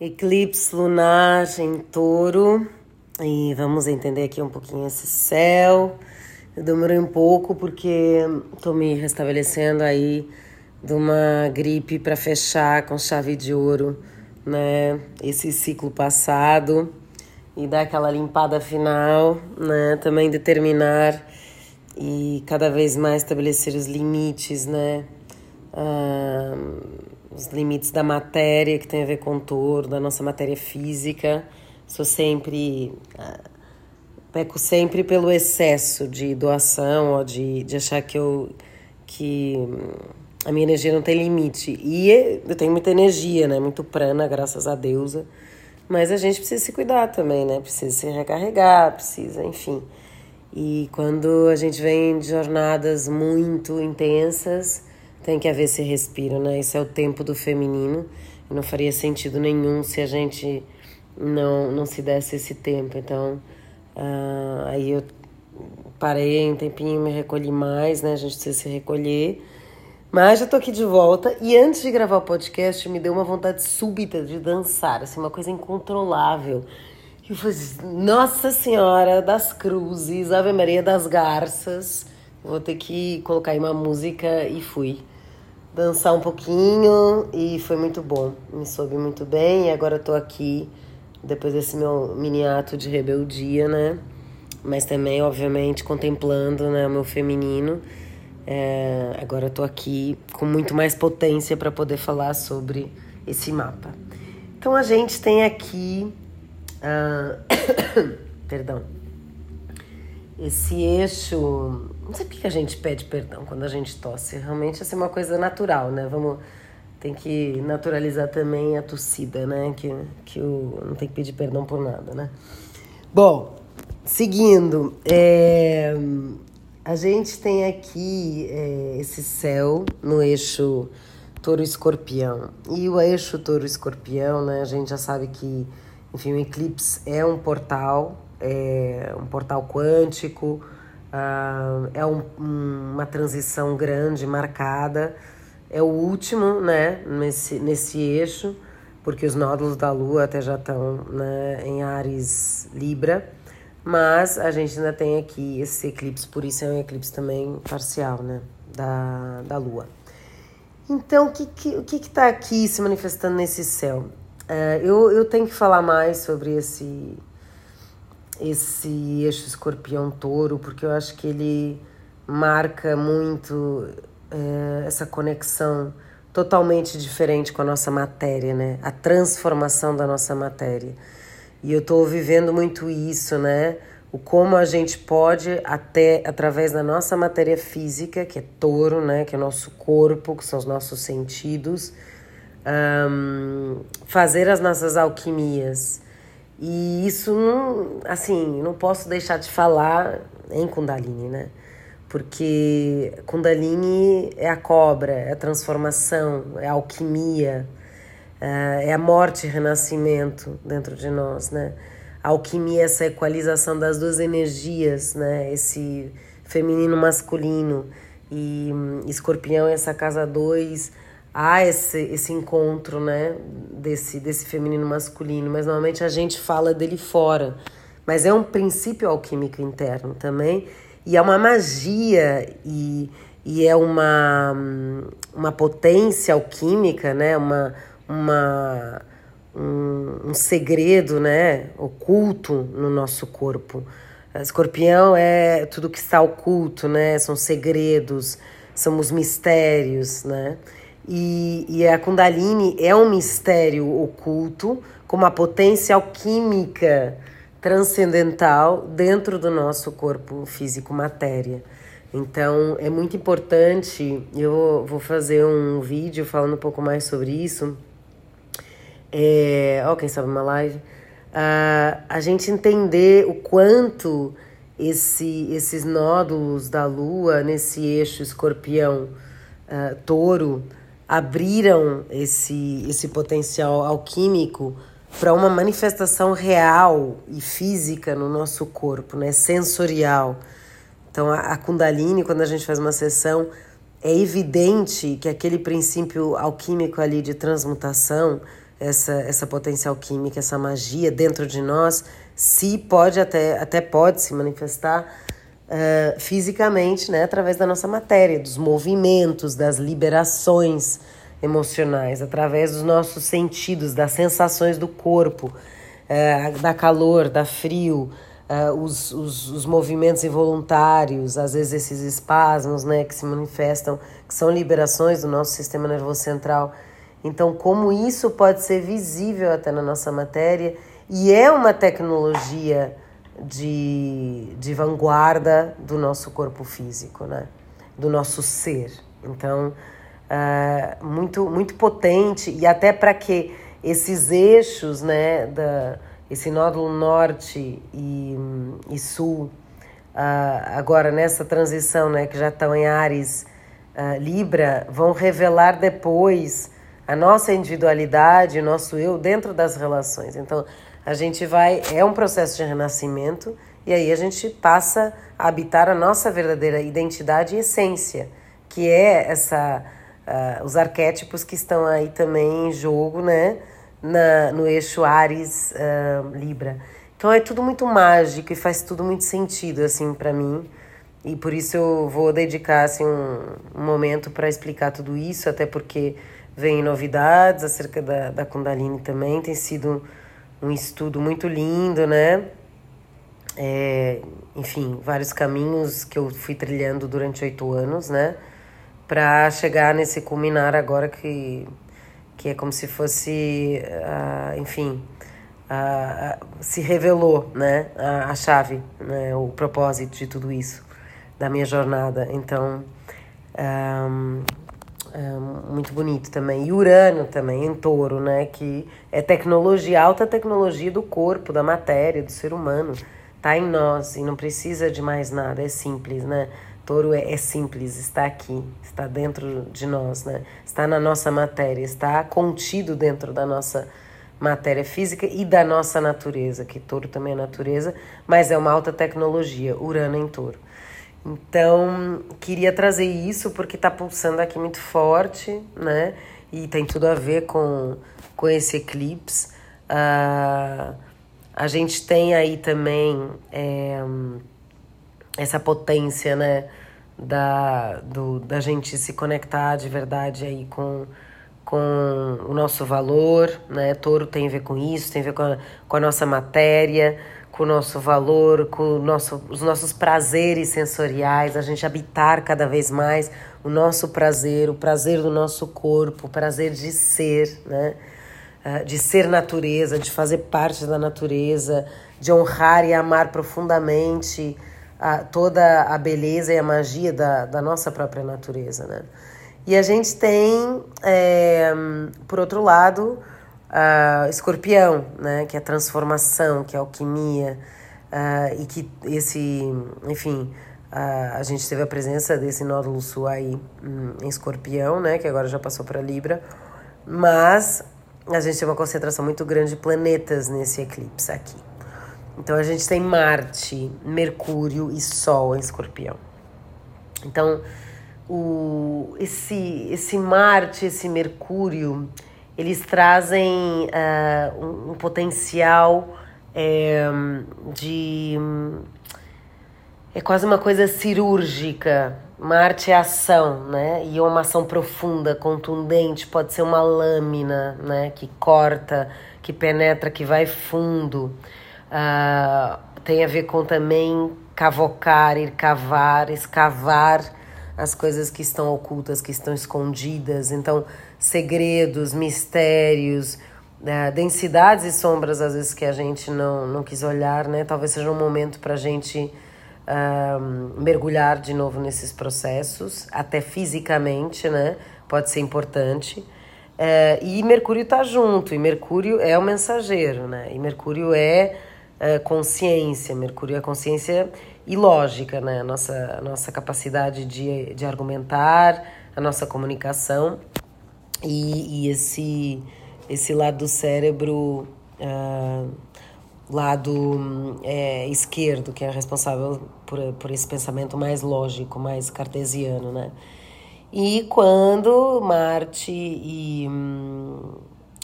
Eclipse lunar em touro. E vamos entender aqui um pouquinho esse céu. Eu demorei um pouco porque estou me restabelecendo aí de uma gripe para fechar com chave de ouro, né? Esse ciclo passado e dar aquela limpada final, né? Também determinar e cada vez mais estabelecer os limites, né? Ah, os limites da matéria que tem a ver com touro, da nossa matéria física. Sou sempre. Ah, peco sempre pelo excesso de doação ou de, de achar que eu. que a minha energia não tem limite. E eu tenho muita energia, né? Muito prana, graças a deusa. Mas a gente precisa se cuidar também, né? Precisa se recarregar, precisa, enfim. E quando a gente vem de jornadas muito intensas, tem que haver esse respiro, né? Esse é o tempo do feminino. E não faria sentido nenhum se a gente não, não se desse esse tempo. Então, uh, aí eu parei um tempinho, me recolhi mais, né? A gente precisa se recolher. Mas já tô aqui de volta e antes de gravar o podcast me deu uma vontade súbita de dançar, assim, uma coisa incontrolável. Eu falei, Nossa Senhora das Cruzes, Ave Maria das Garças. Vou ter que colocar aí uma música e fui dançar um pouquinho e foi muito bom. Me soube muito bem e agora tô aqui depois desse meu mini ato de rebeldia, né? Mas também, obviamente, contemplando né, o meu feminino. É, agora tô aqui com muito mais potência para poder falar sobre esse mapa. Então a gente tem aqui Uh, perdão. Esse eixo. Não sei porque a gente pede perdão quando a gente tosse. Realmente essa é uma coisa natural, né? Vamos. Tem que naturalizar também a tossida, né? Que, que o, não tem que pedir perdão por nada, né? Bom, seguindo. É, a gente tem aqui é, esse céu no eixo touro-escorpião. E o eixo touro-escorpião, né? A gente já sabe que enfim, o Eclipse é um portal, é um portal quântico, uh, é um, um, uma transição grande, marcada. É o último, né, nesse, nesse eixo, porque os nódulos da Lua até já estão né, em Ares Libra, mas a gente ainda tem aqui esse eclipse, por isso é um eclipse também parcial, né, da, da Lua. Então, o que, que, o que está aqui se manifestando nesse céu? Uh, eu, eu tenho que falar mais sobre esse, esse eixo escorpião-touro, porque eu acho que ele marca muito uh, essa conexão totalmente diferente com a nossa matéria, né? A transformação da nossa matéria. E eu estou vivendo muito isso, né? O como a gente pode, até através da nossa matéria física, que é touro, né? Que é o nosso corpo, que são os nossos sentidos, um, fazer as nossas alquimias. E isso não, assim, não posso deixar de falar em Kundalini, né? Porque Kundalini é a cobra, é a transformação, é a alquimia, é a morte e renascimento dentro de nós, né? A alquimia é essa equalização das duas energias, né? Esse feminino masculino e hum, escorpião é essa casa dois há esse, esse encontro, né, desse, desse feminino masculino, mas normalmente a gente fala dele fora. Mas é um princípio alquímico interno também, e é uma magia e, e é uma, uma potência alquímica, né, uma, uma, um, um segredo, né, oculto no nosso corpo. Escorpião é tudo que está oculto, né, são segredos, são os mistérios, né, e, e a Kundalini é um mistério oculto com uma potência alquímica transcendental dentro do nosso corpo físico matéria. Então é muito importante, eu vou fazer um vídeo falando um pouco mais sobre isso. É, ó, quem sabe uma live. Uh, a gente entender o quanto esse, esses nódulos da Lua nesse eixo escorpião uh, touro abriram esse, esse potencial alquímico para uma manifestação real e física no nosso corpo, né? sensorial. Então, a, a Kundalini, quando a gente faz uma sessão, é evidente que aquele princípio alquímico ali de transmutação essa, essa potencial química, essa magia dentro de nós, se pode até, até pode se manifestar uh, fisicamente, né, através da nossa matéria, dos movimentos, das liberações emocionais, através dos nossos sentidos, das sensações do corpo, uh, da calor, da frio, uh, os, os, os movimentos involuntários, às vezes esses espasmos, né, que se manifestam, que são liberações do nosso sistema nervoso central. Então, como isso pode ser visível até na nossa matéria e é uma tecnologia de, de vanguarda do nosso corpo físico, né? do nosso ser. Então, uh, muito, muito potente e até para que esses eixos, né, da, esse nódulo norte e, e sul, uh, agora nessa transição, né, que já estão em Ares, uh, Libra, vão revelar depois a nossa individualidade, o nosso eu dentro das relações. Então, a gente vai. É um processo de renascimento e aí a gente passa a habitar a nossa verdadeira identidade e essência, que é essa. Uh, os arquétipos que estão aí também em jogo, né? Na, no eixo Ares uh, Libra. Então é tudo muito mágico e faz tudo muito sentido assim para mim. E por isso eu vou dedicar assim, um, um momento para explicar tudo isso, até porque vem novidades acerca da, da Kundalini também. Tem sido um estudo muito lindo, né? É, enfim, vários caminhos que eu fui trilhando durante oito anos, né? Para chegar nesse culminar agora que, que é como se fosse, uh, enfim, uh, se revelou, né? A, a chave, né? o propósito de tudo isso, da minha jornada. Então, um, é muito bonito também. E Urano também, em touro, né? Que é tecnologia, alta tecnologia do corpo, da matéria, do ser humano. Tá em nós e não precisa de mais nada, é simples, né? Touro é, é simples, está aqui, está dentro de nós, né? Está na nossa matéria, está contido dentro da nossa matéria física e da nossa natureza, que touro também é natureza, mas é uma alta tecnologia, Urano em touro. Então, queria trazer isso porque está pulsando aqui muito forte, né? E tem tudo a ver com, com esse eclipse. Uh, a gente tem aí também é, essa potência, né? Da, do, da gente se conectar de verdade aí com, com o nosso valor, né? Touro tem a ver com isso, tem a ver com a, com a nossa matéria com o nosso valor, com nosso, os nossos prazeres sensoriais, a gente habitar cada vez mais o nosso prazer, o prazer do nosso corpo, o prazer de ser, né? Ah, de ser natureza, de fazer parte da natureza, de honrar e amar profundamente a, toda a beleza e a magia da, da nossa própria natureza. Né? E a gente tem, é, por outro lado, uh, escorpião, né, que é transformação, que é alquimia, uh, e que esse, enfim, uh, a gente teve a presença desse nódulo sul aí um, em escorpião, né, que agora já passou para Libra, mas a gente tem uma concentração muito grande de planetas nesse eclipse aqui. Então a gente tem Marte, Mercúrio e Sol em escorpião. Então, o, esse, esse Marte, esse Mercúrio, eles trazem uh, um, um, potencial é, de. É quase uma coisa cirúrgica. Marte é ação, né? E é uma ação profunda, contundente, pode ser uma lâmina, né? Que corta, que penetra, que vai fundo. Uh, tem a ver com também cavocar, ir cavar, escavar as coisas que estão ocultas, que estão escondidas. Então, segredos, mistérios, né, densidades e sombras, às vezes, que a gente não, não quis olhar, né? Talvez seja um momento para a gente um, mergulhar de novo nesses processos, até fisicamente, né? Pode ser importante. Uh, e Mercúrio está junto, e Mercúrio é o mensageiro, né? E Mercúrio é uh, consciência, Mercúrio é consciência e lógica, né? A nossa, a nossa capacidade de, de argumentar, a nossa comunicação e, e esse, esse lado do cérebro, uh, lado é, esquerdo, que é responsável por, por esse pensamento mais lógico, mais cartesiano, né? E quando Marte e,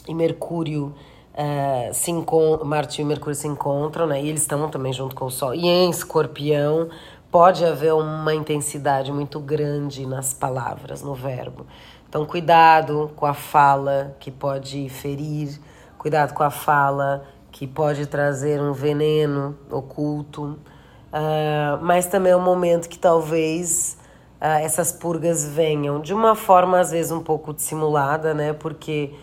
e Mercúrio uh, se Marte e Mercúrio se encontram, né? E eles estão também junto com o Sol. E em Escorpião pode haver uma intensidade muito grande nas palavras, no verbo. Então, cuidado com a fala que pode ferir, cuidado com a fala que pode trazer um veneno oculto. Uh, mas também é um momento que talvez uh, essas purgas venham de uma forma, às vezes, um pouco dissimulada, né? Porque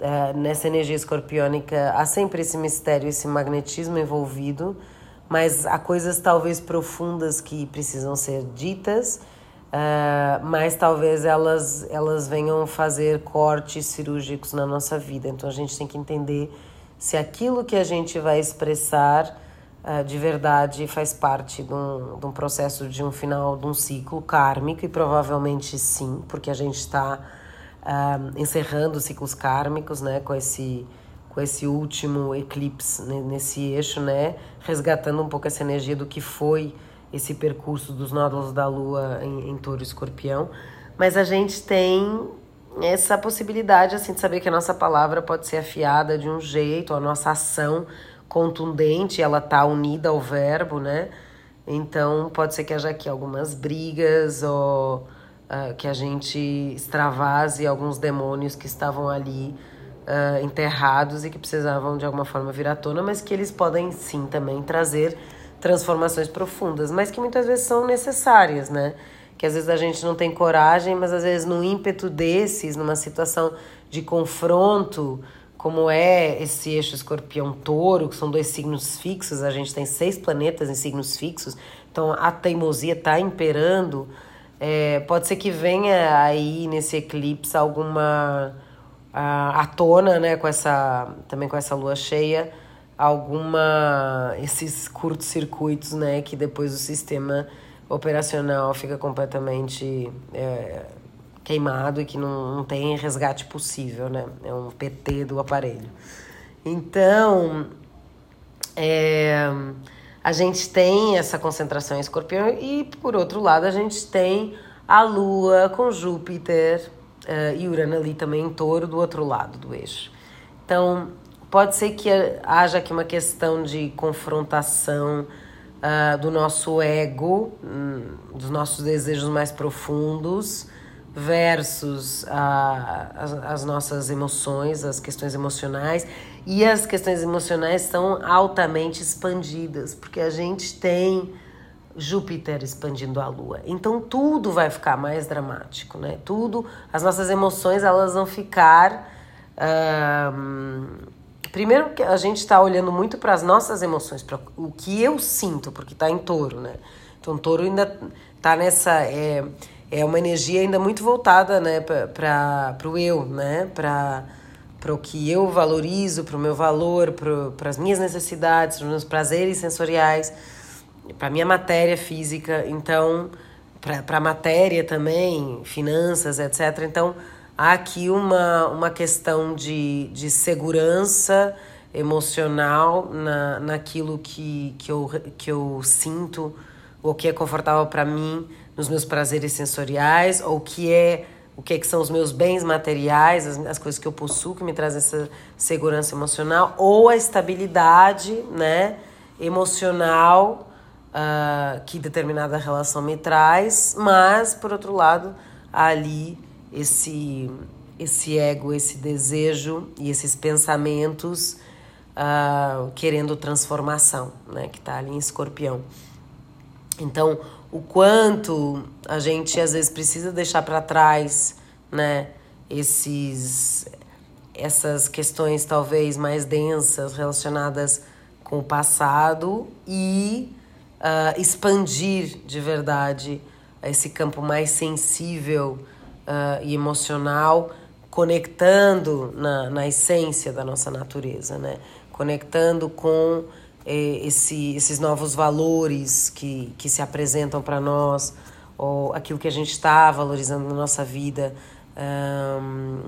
uh, nessa energia escorpiônica há sempre esse mistério, esse magnetismo envolvido, mas há coisas talvez profundas que precisam ser ditas, uh, mas talvez elas, elas venham fazer cortes cirúrgicos na nossa vida. Então a gente tem que entender se aquilo que a gente vai expressar uh, de verdade faz parte de um, de um processo de um final de um ciclo kármico, e provavelmente sim, porque a gente está uh, encerrando ciclos kármicos né, com esse com esse último eclipse nesse eixo, né, resgatando um pouco essa energia do que foi esse percurso dos nódulos da Lua em, em Touro e Escorpião, mas a gente tem essa possibilidade assim de saber que a nossa palavra pode ser afiada de um jeito, a nossa ação contundente, ela tá unida ao verbo, né? Então pode ser que haja aqui algumas brigas ou uh, que a gente extravase alguns demônios que estavam ali uh, enterrados e que precisavam de alguma forma vir à tona, mas que eles podem sim também trazer transformações profundas, mas que muitas vezes são necessárias, né? Que às vezes a gente não tem coragem, mas às vezes no ímpeto desses, numa situação de confronto, como é esse eixo escorpião-touro, que são dois signos fixos, a gente tem seis planetas em signos fixos, então a teimosia está imperando. É, pode ser que venha aí nesse eclipse alguma à tona, né, com essa também com essa lua cheia, alguma esses curtos-circuitos, né, que depois o sistema operacional fica completamente é, queimado e que não, não tem resgate possível, né? É um PT do aparelho. Então, é, a gente tem essa concentração em escorpião e, por outro lado, a gente tem a Lua com Júpiter uh, e Urano ali também em touro do outro lado do eixo. Então, pode ser que haja aqui uma questão de confrontação uh, do nosso ego, um, dos nossos desejos mais profundos, versus uh, as, as, nossas emoções, as questões emocionais. E as questões emocionais são altamente expandidas, porque a gente tem Júpiter expandindo a Lua. Então tudo vai ficar mais dramático, né? Tudo, as nossas emoções elas vão ficar. Primeiro que a gente está olhando muito para as nossas emoções, para o que eu sinto, porque está em touro, né? Então touro ainda está nessa. É, é uma energia ainda muito voltada né, para o eu, né? Para para o que eu valorizo, para o meu valor, para as minhas necessidades, para os meus prazeres sensoriais para minha matéria física, então para a matéria também, finanças, etc. Então há aqui uma, uma questão de, de segurança emocional na, naquilo que, que, eu, que eu sinto, ou que é confortável para mim nos meus prazeres sensoriais, ou que é o que, é que são os meus bens materiais, as, as coisas que eu possuo que me trazem essa segurança emocional, ou a estabilidade né, emocional uh, que determinada relação me traz, mas, por outro lado, ali esse, esse ego, esse desejo e esses pensamentos uh, querendo transformação, né, que está ali em escorpião. Então, o quanto a gente às vezes precisa deixar para trás, né, esses essas questões talvez mais densas relacionadas com o passado e uh, expandir de verdade esse campo mais sensível uh, e emocional, conectando na, na essência da nossa natureza, né? conectando com eh, esse, esses novos valores que, que se apresentam para nós, ou aquilo que a gente está valorizando na nossa vida. Um,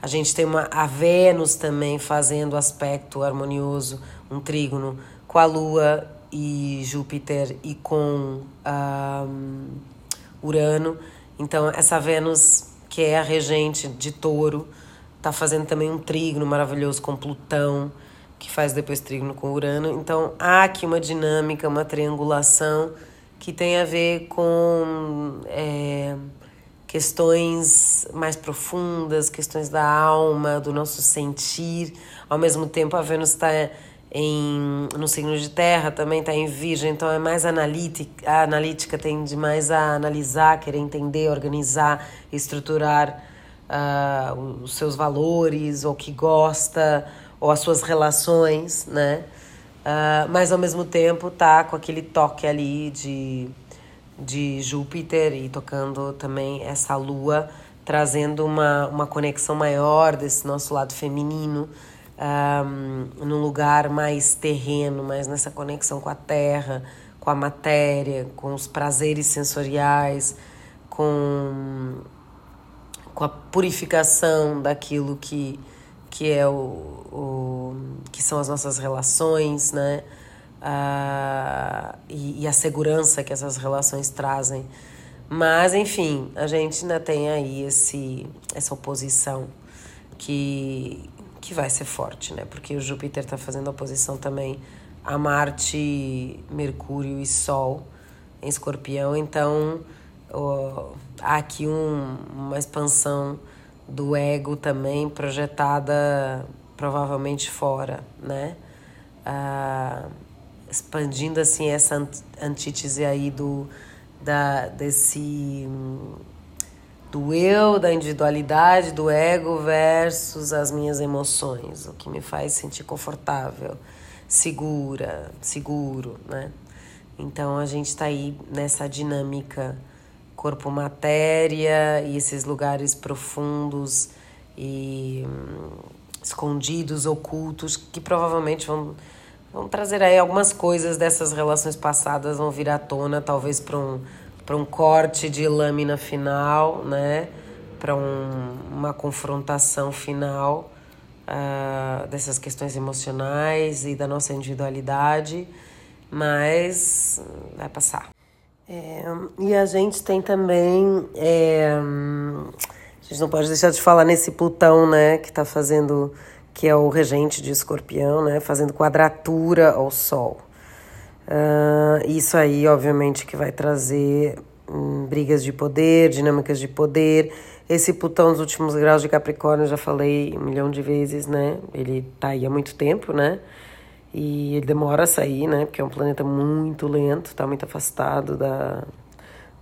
a gente tem uma, a Vênus também fazendo aspecto harmonioso, um trígono com a Lua e Júpiter e com um, Urano. Então, essa Vênus, que é a regente de touro, tá fazendo também um trígono maravilhoso com Plutão, que faz depois trígono com Urano. Então há aqui uma dinâmica, uma triangulação que tem a ver com é, questões mais profundas, questões da alma, do nosso sentir. Ao mesmo tempo, a Vênus está em, no signo de terra, também está em virgem, então é mais analítica, a analítica tende mais a analisar, querer entender, organizar, estruturar uh, os seus valores, ou que gosta, ou as suas relações, né? Uh, mas ao mesmo tempo tá com aquele toque ali de, de Júpiter e tocando também essa lua, trazendo uma, uma conexão maior desse nosso lado feminino, um, num lugar mais terreno, mais nessa conexão com a terra, com a matéria, com os prazeres sensoriais, com, com a purificação daquilo que, que é o, o que são as nossas relações, né? Uh, e, e a segurança que essas relações trazem. Mas, enfim, a gente ainda tem aí esse, essa oposição que, que vai ser forte, né? Porque o Júpiter está fazendo oposição também a Marte, Mercúrio e Sol em Escorpião, então ó, há aqui um, uma expansão do ego também projetada provavelmente fora, né? Ah, expandindo assim essa antítese aí do da desse do eu, da individualidade, do ego versus as minhas emoções, o que me faz sentir confortável, segura, seguro, né? Então a gente está aí nessa dinâmica corpo-matéria e esses lugares profundos e hum, escondidos, ocultos, que provavelmente vão, vão trazer aí algumas coisas dessas relações passadas, vão vir à tona, talvez para um para um corte de lâmina final, né? Para um, uma confrontação final uh, dessas questões emocionais e da nossa individualidade, mas vai passar. É, e a gente tem também. É, a gente não pode deixar de falar nesse Plutão, né? Que está fazendo. que é o regente de escorpião, né? Fazendo quadratura ao Sol. Uh, isso aí, obviamente, que vai trazer hum, brigas de poder, dinâmicas de poder. Esse Plutão nos últimos graus de Capricórnio, já falei um milhão de vezes, né? Ele tá aí há muito tempo, né? E ele demora a sair, né? Porque é um planeta muito lento, tá muito afastado da,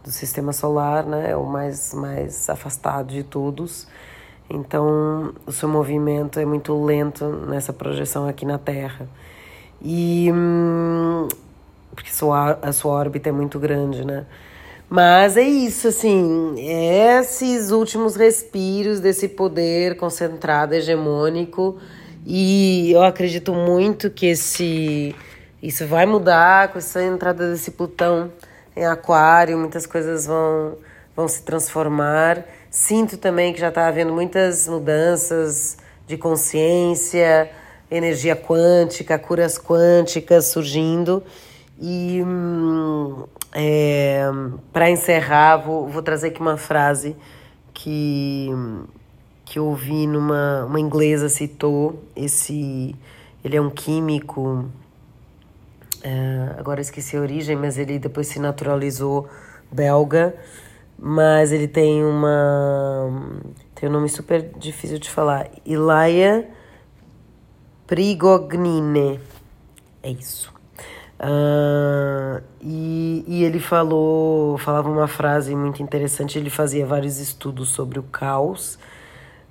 do sistema solar, né? É o mais, mais afastado de todos. Então, o seu movimento é muito lento nessa projeção aqui na Terra. E hum, porque sua, a sua órbita é muito grande, né? Mas é isso, assim, esses últimos respiros desse poder concentrado, hegemônico, e eu acredito muito que esse isso vai mudar com essa entrada desse Plutão em Aquário, muitas coisas vão, vão se transformar. Sinto também que já está havendo muitas mudanças de consciência, energia quântica, curas quânticas surgindo. E hum, é, para encerrar, vou, vou trazer aqui uma frase que, que eu ouvi numa uma inglesa citou. Esse, ele é um químico, é, agora esqueci a origem, mas ele depois se naturalizou belga. Mas ele tem uma. tem um nome super difícil de falar. Ilaia Prigognine. É isso. Uh, e, e ele falou, falava uma frase muito interessante, ele fazia vários estudos sobre o caos.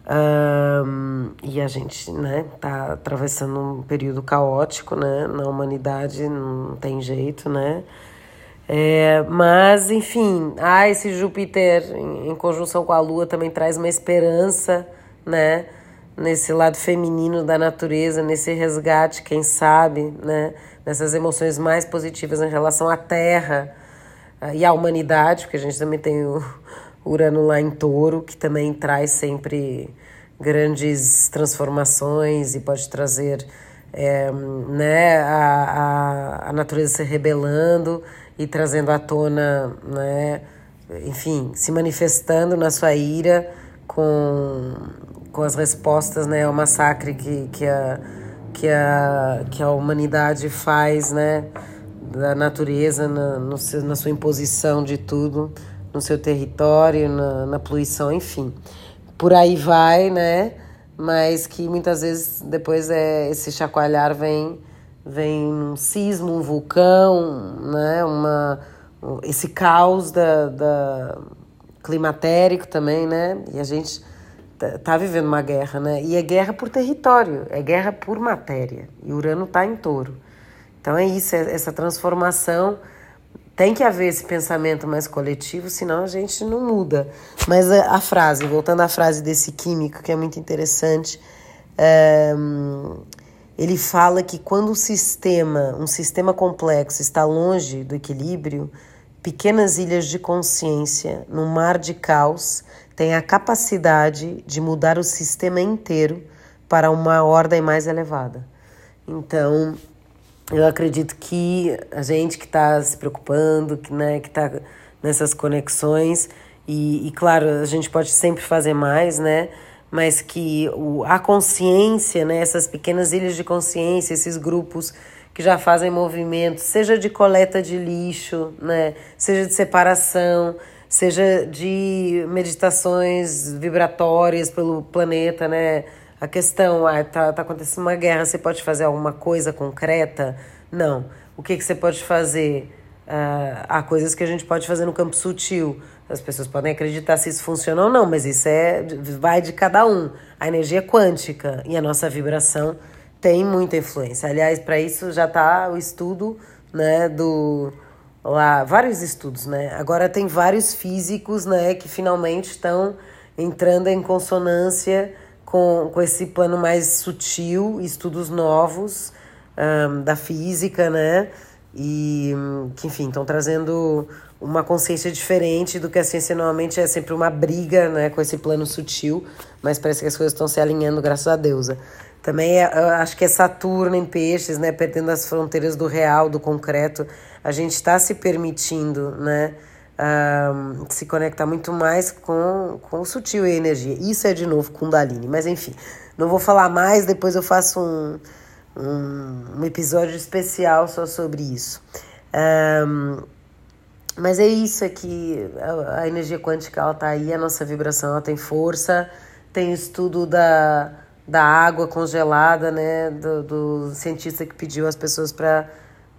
Uh, e a gente, né, tá atravessando um período caótico, né, na humanidade, não tem jeito, né. É, mas, enfim, ah, esse Júpiter em, em conjunção com a Lua também traz uma esperança, né, nesse lado feminino da natureza, nesse resgate, quem sabe, né? Nessas emoções mais positivas em relação à Terra uh, e à humanidade, porque a gente também tem o Urano lá em Touro, que também traz sempre grandes transformações e pode trazer é, né, a, a, a natureza se rebelando e trazendo à tona, né, enfim, se manifestando na sua ira com com as respostas né, ao massacre que, que, a, que, a, que a humanidade faz né, da natureza na, no seu, na sua imposição de tudo, no seu território, na, na poluição, enfim. Por aí vai, né? Mas que muitas vezes depois é, esse chacoalhar vem, vem um sismo, um vulcão, né? Uma, esse caos da, da climatérico também, né? E a gente tá, tá vivendo uma guerra, né? E é guerra por território, é guerra por matéria. E Urano está em touro. Então é isso, é essa transformação. Tem que haver esse pensamento mais coletivo, senão a gente não muda. Mas a, a frase, voltando à frase desse químico, que é muito interessante, é, ele fala que quando o sistema, um sistema complexo, está longe do equilíbrio, pequenas ilhas de consciência no mar de caos têm a capacidade de mudar o sistema inteiro para uma ordem mais elevada. Então, eu acredito que a gente que está se preocupando, que né, está nessas conexões, e, e, claro, a gente pode sempre fazer mais, né? Mas que o, a consciência, né, essas pequenas ilhas de consciência, esses grupos que já fazem movimentos, seja de coleta de lixo, né, seja de separação, seja de meditações vibratórias pelo planeta, né? A questão, ah, tá, tá acontecendo uma guerra, você pode fazer alguma coisa concreta? Não. O que, que você pode fazer? Uh, há coisas que a gente pode fazer no campo sutil. As pessoas podem acreditar se isso funciona ou não, mas isso é vai de cada um. A energia é quântica e a nossa vibração tem muita influência. Aliás, para isso já está o estudo, né, do lá, vários estudos, né? Agora tem vários físicos, né, que finalmente estão entrando em consonância com, com esse plano mais sutil, estudos novos um, da física, né? E que, enfim, estão trazendo uma consciência diferente do que a ciência normalmente é sempre uma briga, né, com esse plano sutil, mas parece que as coisas estão se alinhando, graças a Deus. Também é, acho que é Saturno em peixes, né? Perdendo as fronteiras do real, do concreto. A gente está se permitindo, né? Um, se conectar muito mais com, com o sutil e a energia. Isso é de novo Kundalini. Mas enfim, não vou falar mais, depois eu faço um, um, um episódio especial só sobre isso. Mas é isso, é que a, a energia quântica ela tá aí, a nossa vibração ela tem força, tem estudo da da água congelada, né, do, do cientista que pediu às pessoas para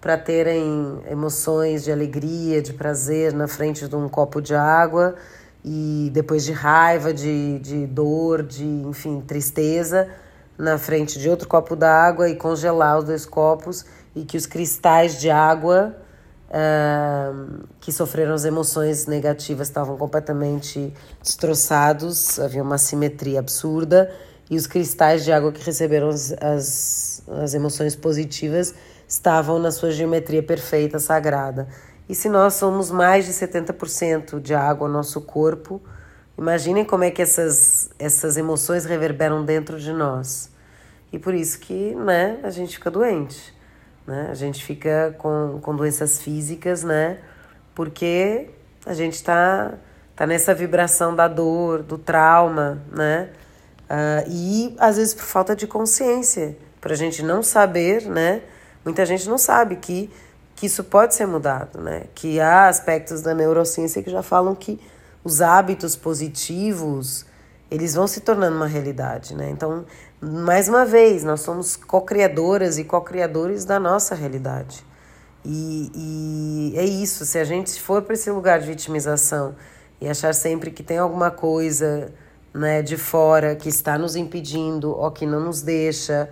para terem emoções de alegria, de prazer na frente de um copo de água e depois de raiva, de, de dor, de enfim tristeza na frente de outro copo d'água e congelar os dois copos e que os cristais de água uh, que sofreram as emoções negativas estavam completamente destroçados, havia uma simetria absurda e os cristais de água que receberam as, as, as emoções positivas estavam na sua geometria perfeita, sagrada. E se nós somos mais de 70% de água no nosso corpo, imaginem como é que essas, essas emoções reverberam dentro de nós. E por isso que né, a gente fica doente. Né? A gente fica com, com doenças físicas, né? Porque a gente está tá nessa vibração da dor, do trauma, né? Uh, e às vezes por falta de consciência, para a gente não saber, né? Muita gente não sabe que, que isso pode ser mudado, né? Que há aspectos da neurociência que já falam que os hábitos positivos eles vão se tornando uma realidade, né? Então, mais uma vez, nós somos co-criadoras e co-criadores da nossa realidade. E, e é isso, se a gente for para esse lugar de vitimização e achar sempre que tem alguma coisa né, de fora que está nos impedindo ou que não nos deixa.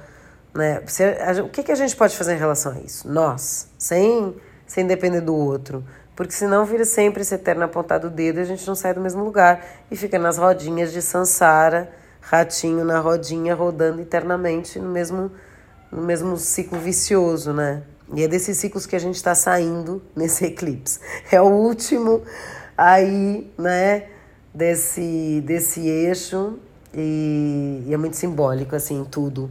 Né? Você, a, o que, que a gente pode fazer em relação a isso? Nós, sem, sem depender do outro. Porque senão vira sempre esse eterno apontado do dedo e a gente não sai do mesmo lugar. E fica nas rodinhas de Sansara, ratinho na rodinha, rodando eternamente no mesmo, no mesmo ciclo vicioso, né? E é desses ciclos que a gente está saindo nesse eclipse. É o último aí, né? desse, desse eixo e, e é muito simbólico, assim, tudo.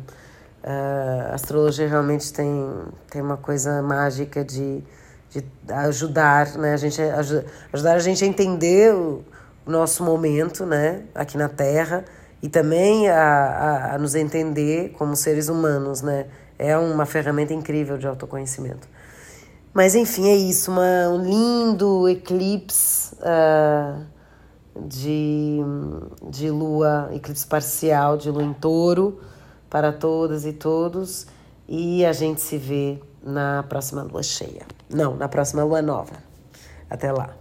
Uh, a astrologia realmente tem, tem uma coisa mágica de, de ajudar, né? A gente, ajudar a gente a entender o, nosso momento, né? Aqui na Terra e também a, a, a nos entender como seres humanos, né? É uma ferramenta incrível de autoconhecimento. Mas enfim, é isso, uma, um lindo eclipse uh, de, de lua, eclipse parcial de lua em touro para todas e todos. E a gente se vê na próxima lua cheia. Não, na próxima lua nova. Até lá.